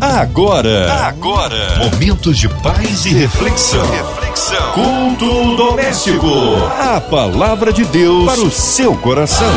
Agora, agora, momentos de paz e reflexão. reflexão. Culto doméstico. A palavra de Deus para o seu coração.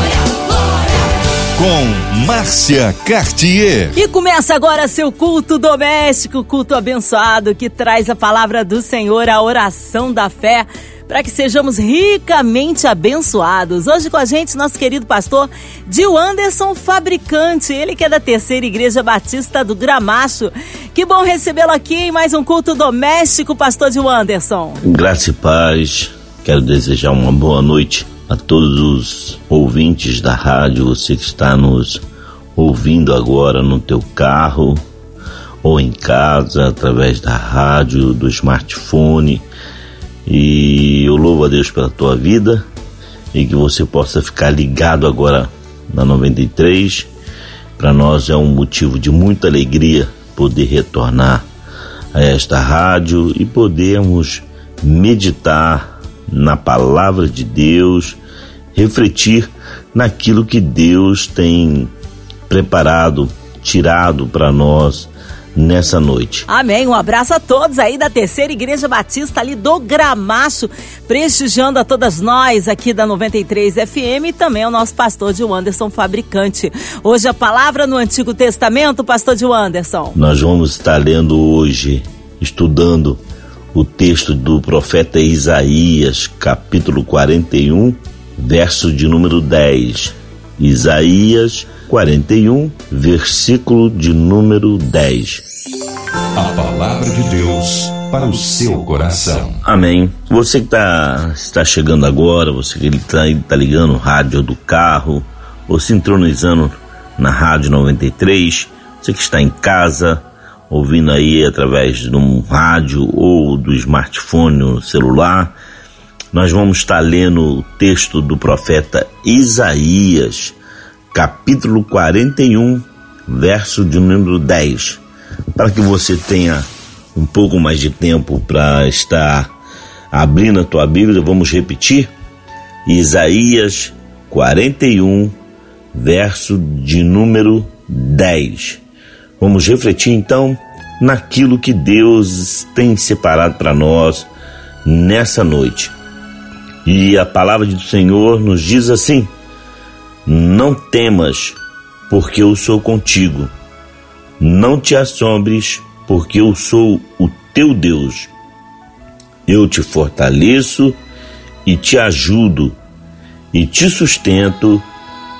Com Márcia Cartier. E começa agora seu culto doméstico, culto abençoado que traz a palavra do Senhor, a oração da fé para que sejamos ricamente abençoados. Hoje com a gente, nosso querido pastor Dil Anderson Fabricante, ele que é da Terceira Igreja Batista do Gramacho. Que bom recebê-lo aqui em mais um culto doméstico, pastor Dil Anderson. Graça e paz, quero desejar uma boa noite a todos os ouvintes da rádio, você que está nos ouvindo agora no teu carro ou em casa, através da rádio, do smartphone e eu louvo a Deus pela tua vida e que você possa ficar ligado agora na 93. Para nós é um motivo de muita alegria poder retornar a esta rádio e podermos meditar na palavra de Deus, refletir naquilo que Deus tem preparado, tirado para nós nessa noite. Amém. Um abraço a todos aí da Terceira Igreja Batista ali do Gramacho, prestigiando a todas nós aqui da 93 FM e também ao nosso pastor de Anderson Fabricante. Hoje a palavra no Antigo Testamento, pastor de Anderson. Nós vamos estar lendo hoje, estudando o texto do profeta Isaías, capítulo 41, verso de número 10. Isaías 41, versículo de número 10. A palavra de Deus para o seu coração. Amém. Você que tá, está chegando agora, você que está tá ligando o rádio do carro, ou sintonizando na Rádio 93, você que está em casa, ouvindo aí através de um rádio ou do smartphone ou celular, nós vamos estar lendo o texto do profeta Isaías, capítulo 41, verso de número 10, para que você tenha um pouco mais de tempo para estar abrindo a tua Bíblia, vamos repetir. Isaías 41, verso de número 10. Vamos refletir então naquilo que Deus tem separado para nós nessa noite. E a palavra do Senhor nos diz assim: não temas, porque eu sou contigo. Não te assombres, porque eu sou o teu Deus. Eu te fortaleço e te ajudo e te sustento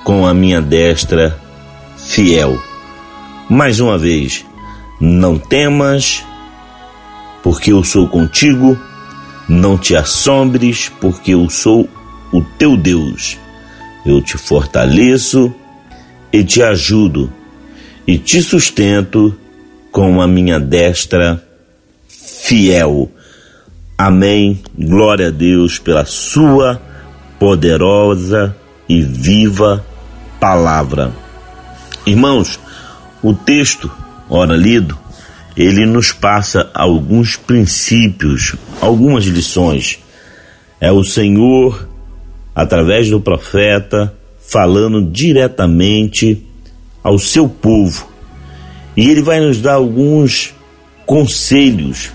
com a minha destra fiel. Mais uma vez, não temas, porque eu sou contigo. Não te assombres, porque eu sou o teu Deus eu te fortaleço e te ajudo e te sustento com a minha destra fiel. Amém. Glória a Deus pela sua poderosa e viva palavra. Irmãos, o texto, ora lido, ele nos passa alguns princípios, algumas lições. É o Senhor através do profeta, falando diretamente ao seu povo. E ele vai nos dar alguns conselhos,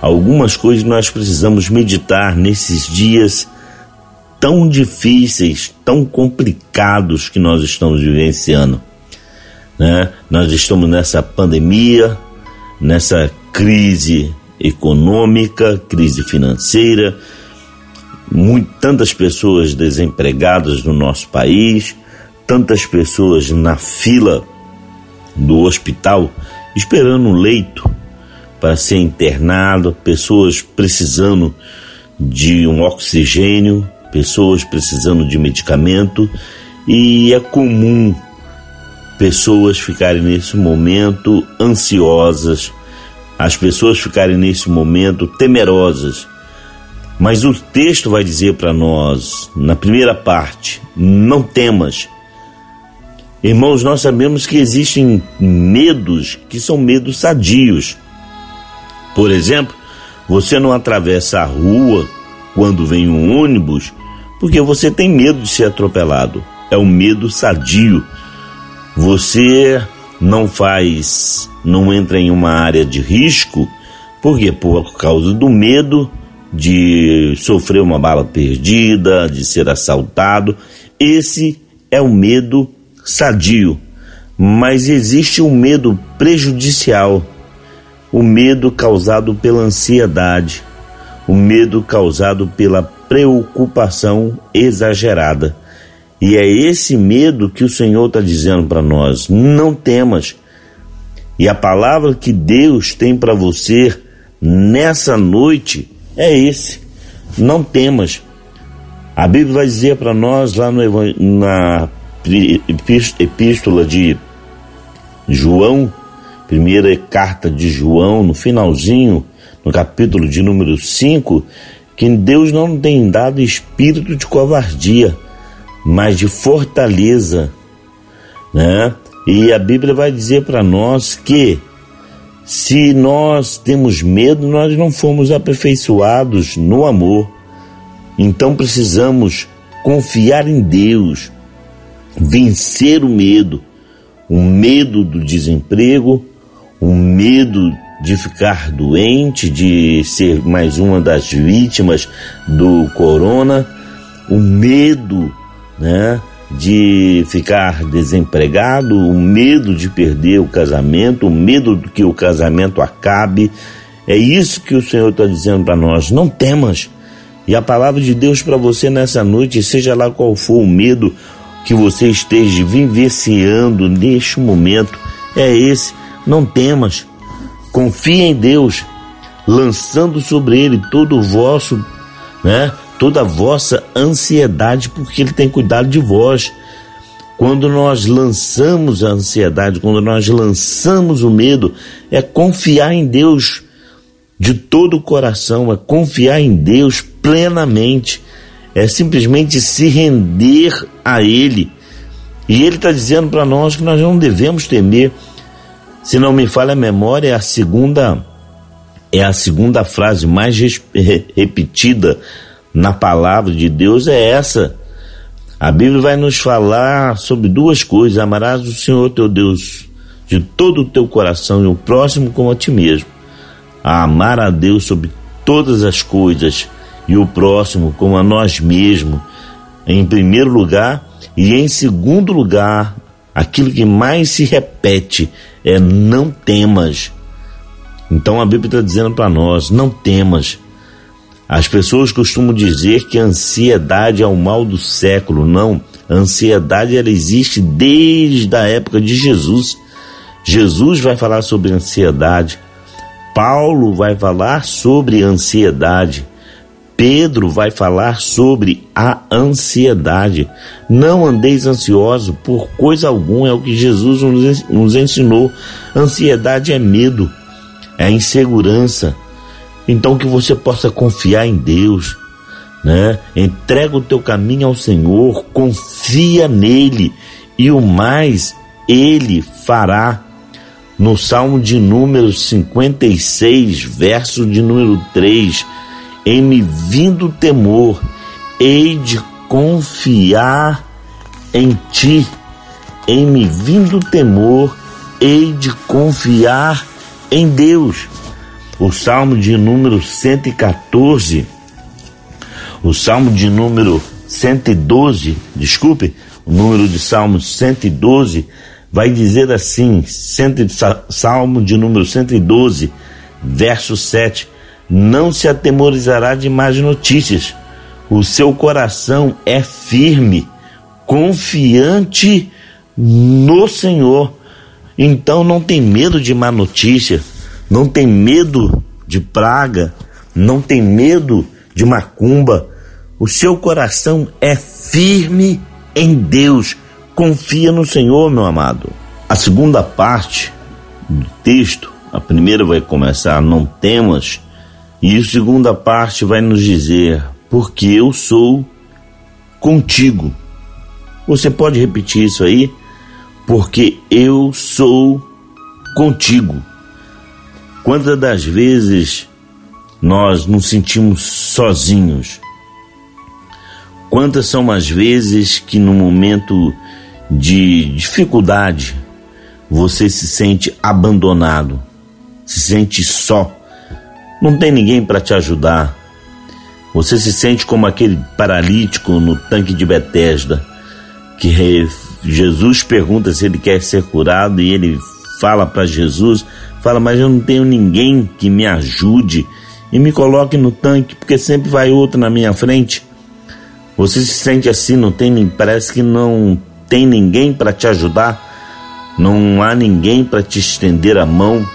algumas coisas que nós precisamos meditar nesses dias tão difíceis, tão complicados que nós estamos vivenciando. Né? Nós estamos nessa pandemia, nessa crise econômica, crise financeira, muito, tantas pessoas desempregadas no nosso país, tantas pessoas na fila do hospital esperando um leito para ser internado, pessoas precisando de um oxigênio, pessoas precisando de medicamento e é comum pessoas ficarem nesse momento ansiosas, as pessoas ficarem nesse momento temerosas mas o texto vai dizer para nós, na primeira parte, não temas. Irmãos, nós sabemos que existem medos que são medos sadios. Por exemplo, você não atravessa a rua quando vem um ônibus porque você tem medo de ser atropelado. É um medo sadio. Você não faz, não entra em uma área de risco, por quê? Por causa do medo de sofrer uma bala perdida, de ser assaltado. Esse é o medo sadio. Mas existe um medo prejudicial, o medo causado pela ansiedade, o medo causado pela preocupação exagerada. E é esse medo que o Senhor está dizendo para nós: não temas. E a palavra que Deus tem para você nessa noite é esse: não temas. A Bíblia vai dizer para nós lá no, na epístola de João, primeira carta de João, no finalzinho, no capítulo de número 5, que Deus não tem dado espírito de covardia, mas de fortaleza, né? E a Bíblia vai dizer para nós que se nós temos medo, nós não fomos aperfeiçoados no amor. Então precisamos confiar em Deus, vencer o medo, o medo do desemprego, o medo de ficar doente, de ser mais uma das vítimas do corona, o medo, né, de ficar desempregado, o medo de perder o casamento, o medo de que o casamento acabe. É isso que o Senhor está dizendo para nós. Não temas. E a palavra de Deus para você nessa noite, seja lá qual for o medo que você esteja vivenciando neste momento, é esse. Não temas. Confie em Deus, lançando sobre Ele todo o vosso, né? Toda a vossa ansiedade, porque Ele tem cuidado de vós. Quando nós lançamos a ansiedade, quando nós lançamos o medo, é confiar em Deus de todo o coração, é confiar em Deus plenamente, é simplesmente se render a Ele. E Ele está dizendo para nós que nós não devemos temer. Se não me falha a memória, é a segunda é a segunda frase mais repetida na palavra de Deus é essa. A Bíblia vai nos falar sobre duas coisas: amarás o Senhor teu Deus de todo o teu coração e o próximo como a ti mesmo. A amar a Deus sobre todas as coisas e o próximo como a nós mesmos, em primeiro lugar, e em segundo lugar, aquilo que mais se repete é não temas. Então a Bíblia está dizendo para nós: não temas. As pessoas costumam dizer que a ansiedade é o mal do século. Não, a ansiedade ela existe desde a época de Jesus. Jesus vai falar sobre ansiedade. Paulo vai falar sobre ansiedade. Pedro vai falar sobre a ansiedade. Não andeis ansioso por coisa alguma, é o que Jesus nos ensinou. Ansiedade é medo, é insegurança, então que você possa confiar em Deus, né? Entrega o teu caminho ao Senhor, confia nele e o mais ele fará. No Salmo de número 56, verso de número 3, em me vindo temor, hei de confiar em ti. Em me vindo temor, hei de confiar em Deus o Salmo de número 114, o Salmo de número 112, desculpe, o número de Salmo 112 vai dizer assim, Salmo de número 112, verso 7, não se atemorizará de más notícias, o seu coração é firme, confiante no Senhor, então não tem medo de má notícia, não tem medo de praga, não tem medo de macumba. O seu coração é firme em Deus. Confia no Senhor, meu amado. A segunda parte do texto, a primeira vai começar: Não temas, e a segunda parte vai nos dizer: Porque eu sou contigo. Você pode repetir isso aí? Porque eu sou contigo. Quantas das vezes nós nos sentimos sozinhos? Quantas são as vezes que no momento de dificuldade, você se sente abandonado, se sente só, não tem ninguém para te ajudar. Você se sente como aquele paralítico no tanque de Betesda, que Jesus pergunta se ele quer ser curado e ele fala para Jesus, fala, mas eu não tenho ninguém que me ajude e me coloque no tanque, porque sempre vai outro na minha frente. Você se sente assim, não tem, parece que não tem ninguém para te ajudar. Não há ninguém para te estender a mão.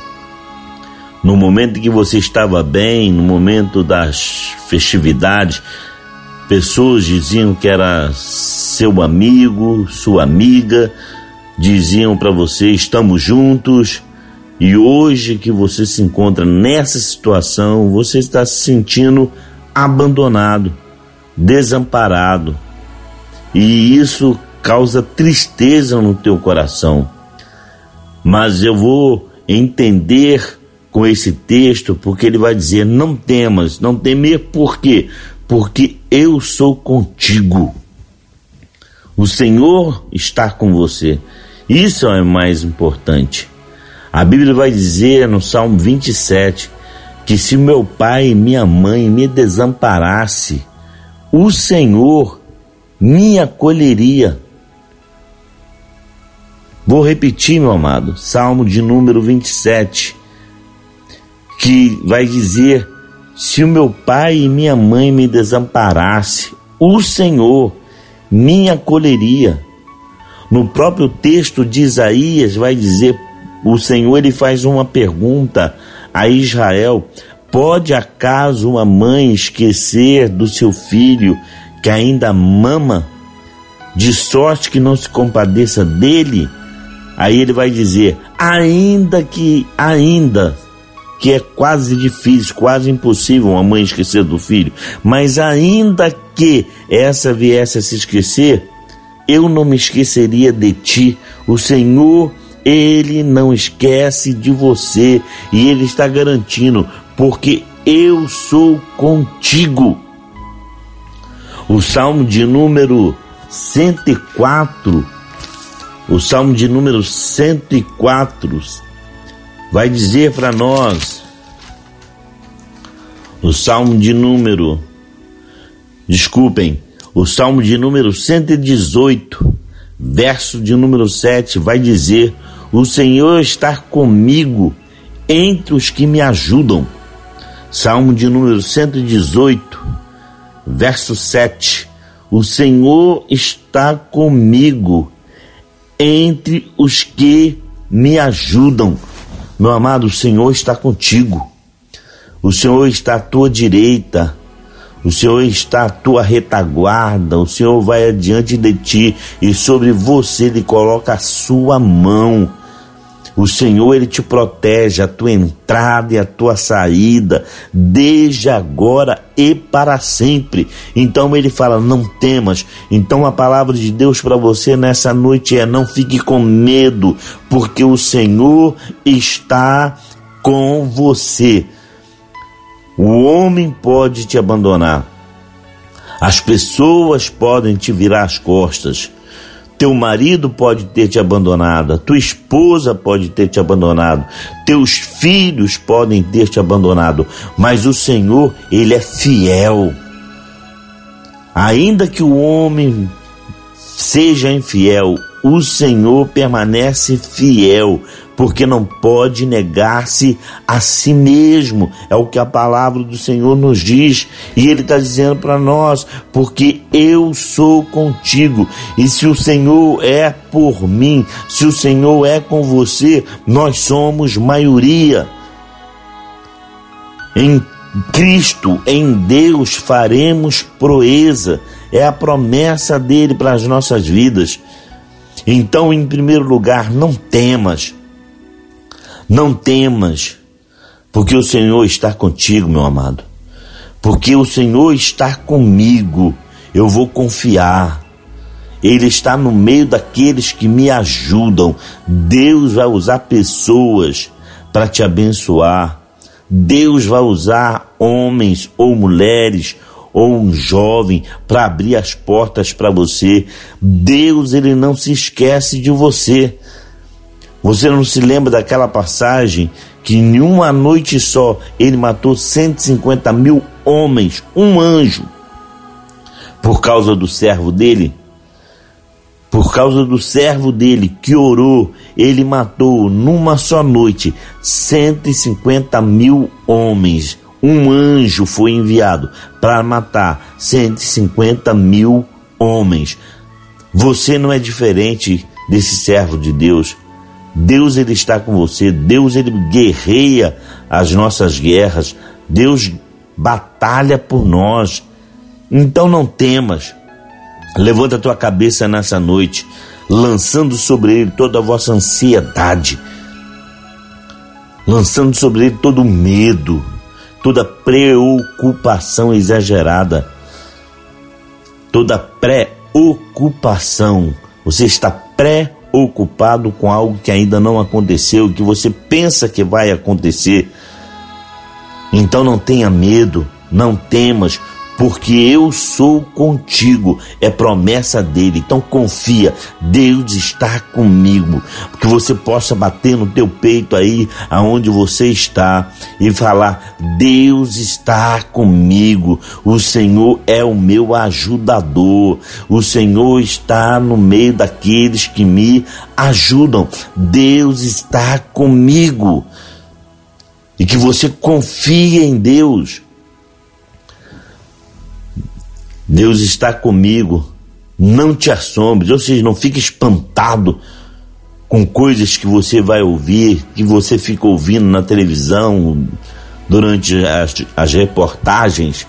No momento que você estava bem, no momento das festividades, pessoas diziam que era seu amigo, sua amiga, diziam para você: estamos juntos. E hoje que você se encontra nessa situação, você está se sentindo abandonado, desamparado. E isso causa tristeza no teu coração mas eu vou entender com esse texto, porque ele vai dizer: não temas, não temer, por quê? Porque eu sou contigo. O Senhor está com você. Isso é mais importante. A Bíblia vai dizer no Salmo 27 que se meu pai e minha mãe me desamparasse, o Senhor me acolheria. Vou repetir, meu amado, Salmo de número 27, que vai dizer: Se o meu pai e minha mãe me desamparasse, o Senhor me acolheria. No próprio texto de Isaías vai dizer: o Senhor ele faz uma pergunta a Israel: Pode acaso uma mãe esquecer do seu filho que ainda mama, de sorte que não se compadeça dele? Aí ele vai dizer: ainda que, ainda que é quase difícil, quase impossível uma mãe esquecer do filho, mas ainda que essa viesse a se esquecer, eu não me esqueceria de ti. O Senhor, ele não esquece de você e ele está garantindo, porque eu sou contigo. O Salmo de número 104 o Salmo de número 104 vai dizer para nós, o Salmo de número, desculpem, o Salmo de número 118, verso de número 7, vai dizer: O Senhor está comigo entre os que me ajudam. Salmo de número 118, verso 7. O Senhor está comigo entre os que me ajudam. Meu amado, o Senhor está contigo. O Senhor está à tua direita. O Senhor está à tua retaguarda. O Senhor vai adiante de ti e sobre você ele coloca a sua mão o Senhor ele te protege a tua entrada e a tua saída, desde agora e para sempre. Então ele fala: não temas. Então a palavra de Deus para você nessa noite é: não fique com medo, porque o Senhor está com você. O homem pode te abandonar, as pessoas podem te virar as costas teu marido pode ter te abandonado, tua esposa pode ter te abandonado, teus filhos podem ter te abandonado, mas o Senhor, ele é fiel. Ainda que o homem seja infiel, o Senhor permanece fiel, porque não pode negar-se a si mesmo. É o que a palavra do Senhor nos diz. E Ele está dizendo para nós: porque eu sou contigo. E se o Senhor é por mim, se o Senhor é com você, nós somos maioria. Em Cristo, em Deus, faremos proeza. É a promessa dele para as nossas vidas. Então, em primeiro lugar, não temas não temas, porque o Senhor está contigo, meu amado. Porque o Senhor está comigo, eu vou confiar. Ele está no meio daqueles que me ajudam. Deus vai usar pessoas para te abençoar. Deus vai usar homens ou mulheres ou um jovem para abrir as portas para você. Deus ele não se esquece de você. Você não se lembra daquela passagem que em uma noite só ele matou 150 mil homens, um anjo, por causa do servo dele? Por causa do servo dele que orou, ele matou numa só noite 150 mil homens. Um anjo foi enviado para matar 150 mil homens. Você não é diferente desse servo de Deus. Deus ele está com você, Deus ele guerreia as nossas guerras, Deus batalha por nós. Então não temas. Levanta a tua cabeça nessa noite, lançando sobre ele toda a vossa ansiedade, lançando sobre ele todo o medo, toda preocupação exagerada, toda preocupação. Você está preocupado com algo que ainda não aconteceu, que você pensa que vai acontecer. Então não tenha medo, não temas, porque eu sou contigo, é promessa dele. Então confia, Deus está comigo, que você possa bater no teu peito aí aonde você está e falar: Deus está comigo. O Senhor é o meu ajudador. O Senhor está no meio daqueles que me ajudam. Deus está comigo. E que você confie em Deus Deus está comigo. Não te assombres, ou seja, não fique espantado com coisas que você vai ouvir, que você fica ouvindo na televisão durante as, as reportagens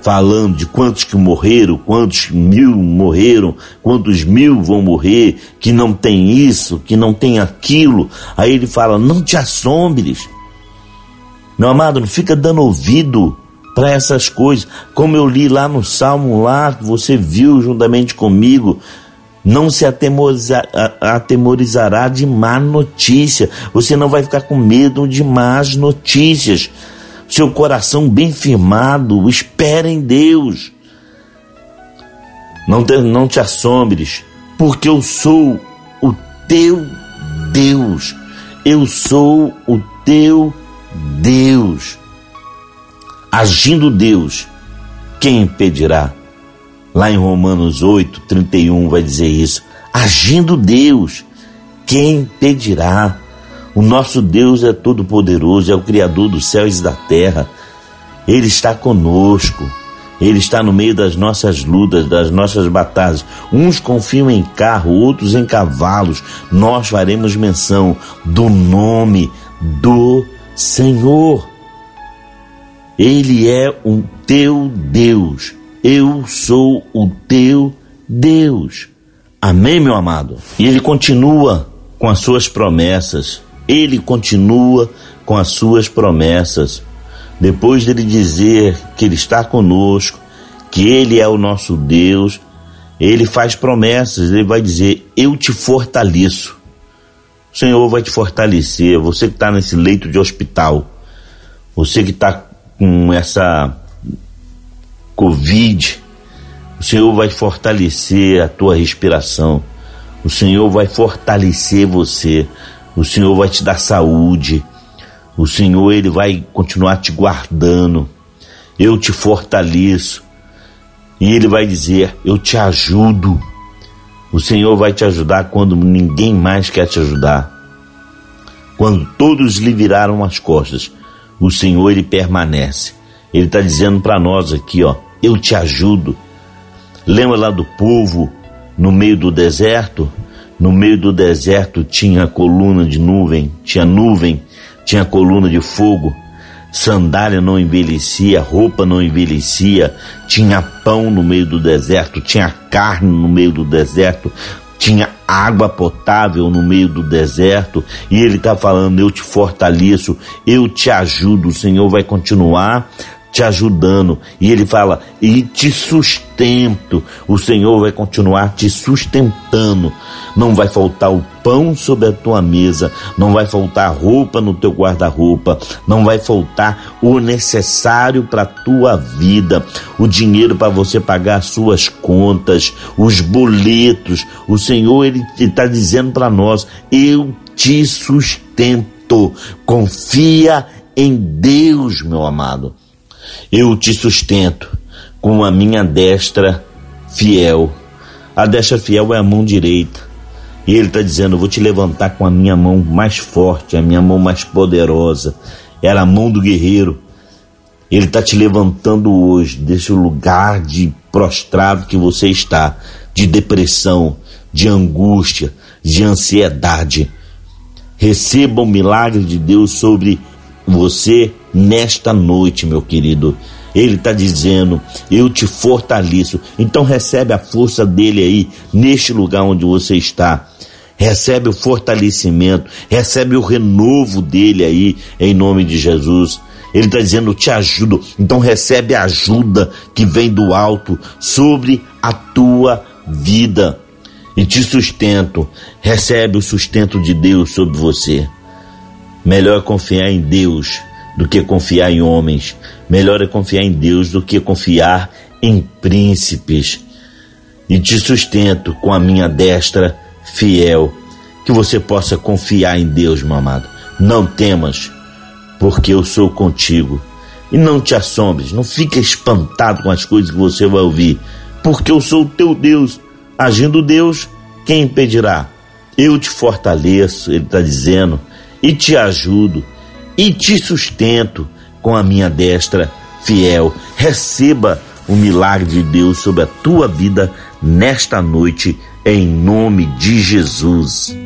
falando de quantos que morreram, quantos mil morreram, quantos mil vão morrer, que não tem isso, que não tem aquilo. Aí ele fala: não te assombres. Meu amado, não fica dando ouvido para essas coisas. Como eu li lá no Salmo, lá você viu juntamente comigo, não se atemorizará de má notícia. Você não vai ficar com medo de más notícias. Seu coração bem firmado, espera em Deus. Não te, não te assombres, porque eu sou o teu Deus. Eu sou o teu Deus. Agindo Deus, quem impedirá? Lá em Romanos 8, 31 vai dizer isso. Agindo Deus, quem impedirá? O nosso Deus é todo-poderoso, é o Criador dos céus e da terra. Ele está conosco. Ele está no meio das nossas lutas, das nossas batalhas. Uns confiam em carro, outros em cavalos. Nós faremos menção do nome do Senhor. Ele é o teu Deus. Eu sou o teu Deus. Amém, meu amado? E ele continua com as suas promessas. Ele continua com as suas promessas. Depois dele dizer que ele está conosco, que ele é o nosso Deus, ele faz promessas. Ele vai dizer: Eu te fortaleço. O Senhor vai te fortalecer. Você que está nesse leito de hospital, você que está com essa Covid, o Senhor vai fortalecer a tua respiração, o Senhor vai fortalecer você, o Senhor vai te dar saúde, o Senhor ele vai continuar te guardando, eu te fortaleço, e ele vai dizer: Eu te ajudo. O Senhor vai te ajudar quando ninguém mais quer te ajudar. Quando todos lhe viraram as costas, o Senhor ele permanece. Ele está dizendo para nós aqui, ó, eu te ajudo. Lembra lá do povo no meio do deserto? No meio do deserto tinha coluna de nuvem, tinha nuvem, tinha coluna de fogo, sandália não envelhecia, roupa não envelhecia, tinha pão no meio do deserto, tinha carne no meio do deserto, tinha água potável no meio do deserto, e ele está falando: Eu te fortaleço, eu te ajudo. O Senhor vai continuar te ajudando. E ele fala: e te sustento. O Senhor vai continuar te sustentando. Não vai faltar o pão sobre a tua mesa, não vai faltar roupa no teu guarda-roupa, não vai faltar o necessário para a tua vida, o dinheiro para você pagar as suas contas, os boletos. O Senhor ele está dizendo para nós: eu te sustento. Confia em Deus, meu amado. Eu te sustento com a minha destra fiel. A destra fiel é a mão direita. E ele está dizendo: Eu vou te levantar com a minha mão mais forte, a minha mão mais poderosa. Era a mão do guerreiro. Ele está te levantando hoje desse lugar de prostrado que você está, de depressão, de angústia, de ansiedade. Receba o milagre de Deus sobre você nesta noite, meu querido. Ele está dizendo: Eu te fortaleço. Então recebe a força dele aí, neste lugar onde você está. Recebe o fortalecimento, recebe o renovo dele aí, em nome de Jesus. Ele está dizendo: Te ajudo. Então recebe a ajuda que vem do alto sobre a tua vida. E te sustento. Recebe o sustento de Deus sobre você. Melhor é confiar em Deus do que confiar em homens. Melhor é confiar em Deus do que confiar em príncipes. E te sustento com a minha destra fiel. Que você possa confiar em Deus, meu amado. Não temas, porque eu sou contigo. E não te assombres, não fique espantado com as coisas que você vai ouvir, porque eu sou o teu Deus. Agindo Deus, quem impedirá? Eu te fortaleço, ele está dizendo e te ajudo e te sustento com a minha destra fiel. Receba o milagre de Deus sobre a tua vida nesta noite, em nome de Jesus.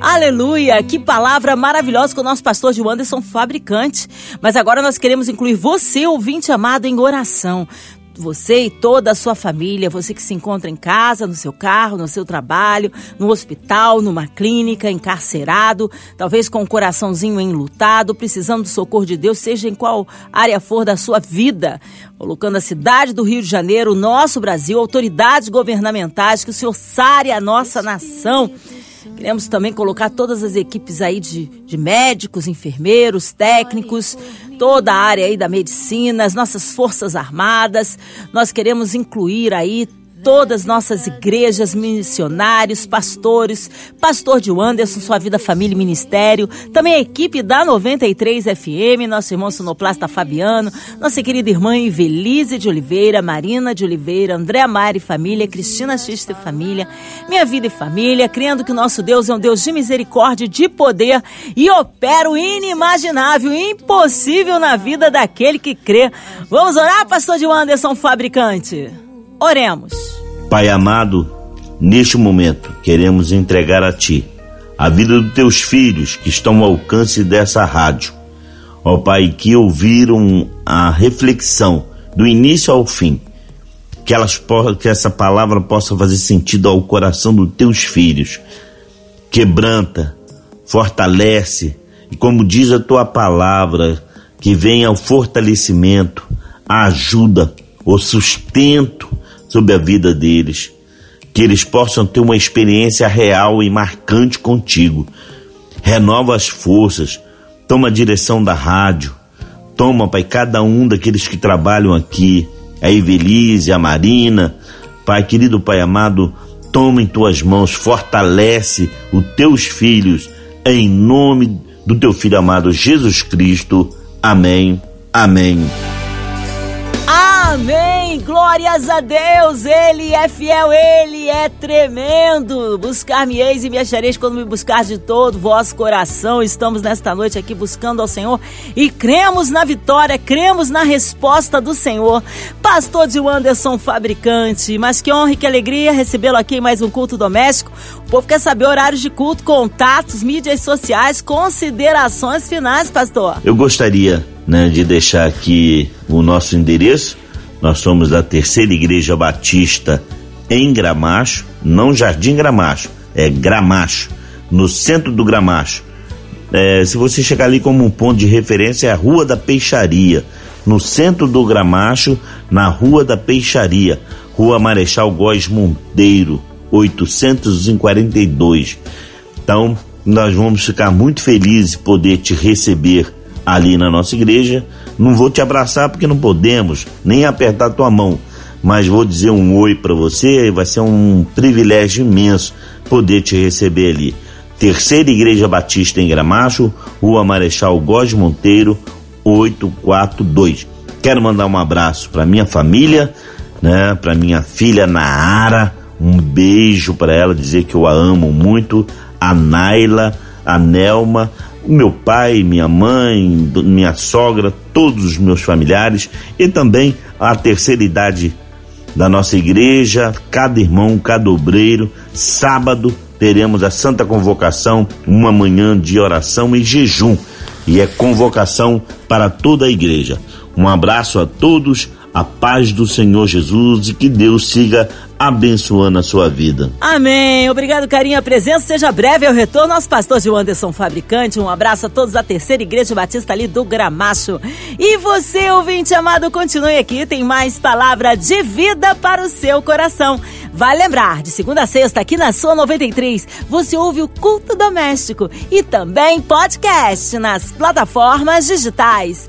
Aleluia! Que palavra maravilhosa com o nosso pastor de Anderson Fabricante. Mas agora nós queremos incluir você, ouvinte amado, em oração você e toda a sua família, você que se encontra em casa, no seu carro, no seu trabalho, no hospital, numa clínica, encarcerado, talvez com o coraçãozinho enlutado, precisando do socorro de Deus, seja em qual área for da sua vida, colocando a cidade do Rio de Janeiro, o nosso Brasil, autoridades governamentais, que o Senhor sare a nossa nação. Queremos também colocar todas as equipes aí de, de médicos, enfermeiros, técnicos, toda a área aí da medicina, as nossas forças armadas. Nós queremos incluir aí todas nossas igrejas, missionários, pastores, pastor de Anderson, sua vida, família e ministério, também a equipe da 93 FM, nosso irmão sonoplasta Fabiano, nossa querida irmã Ivelise de Oliveira, Marina de Oliveira, André Mari família, Cristina Xista e família, minha vida e família, crendo que nosso Deus é um Deus de misericórdia, de poder e opera o inimaginável, impossível na vida daquele que crê. Vamos orar, pastor de Anderson, fabricante? Oremos. Pai amado, neste momento queremos entregar a Ti a vida dos Teus filhos que estão ao alcance dessa rádio. Ó Pai, que ouviram a reflexão do início ao fim, que, elas, que essa palavra possa fazer sentido ao coração dos Teus filhos. Quebranta, fortalece e, como diz a Tua palavra, que venha o fortalecimento, a ajuda, o sustento sobre a vida deles, que eles possam ter uma experiência real e marcante contigo. Renova as forças, toma a direção da rádio, toma, Pai, cada um daqueles que trabalham aqui, a Evelise, a Marina, Pai querido, Pai amado, toma em tuas mãos, fortalece os teus filhos, em nome do teu filho amado Jesus Cristo. Amém. Amém. Amém! Glórias a Deus! Ele é fiel, ele é tremendo! Buscar-me-eis e me achareis quando me buscar de todo vosso coração. Estamos nesta noite aqui buscando ao Senhor e cremos na vitória, cremos na resposta do Senhor. Pastor de Anderson Fabricante, mas que honra e que alegria recebê-lo aqui em mais um culto doméstico. O povo quer saber horários de culto, contatos, mídias sociais, considerações finais, pastor. Eu gostaria né, de deixar aqui o nosso endereço nós somos da Terceira Igreja Batista em Gramacho, não Jardim Gramacho, é Gramacho, no centro do Gramacho. É, se você chegar ali como um ponto de referência, é a Rua da Peixaria, no centro do Gramacho, na Rua da Peixaria, Rua Marechal Góes Monteiro, 842. Então, nós vamos ficar muito felizes de poder te receber ali na nossa igreja. Não vou te abraçar porque não podemos, nem apertar tua mão, mas vou dizer um oi para você, vai ser um privilégio imenso poder te receber ali. Terceira Igreja Batista em Gramacho, Rua Marechal Góes Monteiro, 842. Quero mandar um abraço para minha família, né, para minha filha Naara, um beijo para ela, dizer que eu a amo muito, a Naila, a Nelma, meu pai, minha mãe, minha sogra, todos os meus familiares e também a terceira idade da nossa igreja, cada irmão, cada obreiro. Sábado teremos a Santa Convocação, uma manhã de oração e jejum, e é convocação para toda a igreja. Um abraço a todos, a paz do Senhor Jesus e que Deus siga abençoando a sua vida. Amém. Obrigado, carinho, a presença. Seja breve ao retorno. Nosso pastor Gil Anderson Fabricante. Um abraço a todos da Terceira Igreja Batista ali do Gramacho. E você, ouvinte amado, continue aqui. Tem mais palavra de vida para o seu coração. Vai lembrar, de segunda a sexta, aqui na sua 93, você ouve o Culto Doméstico e também podcast nas plataformas digitais.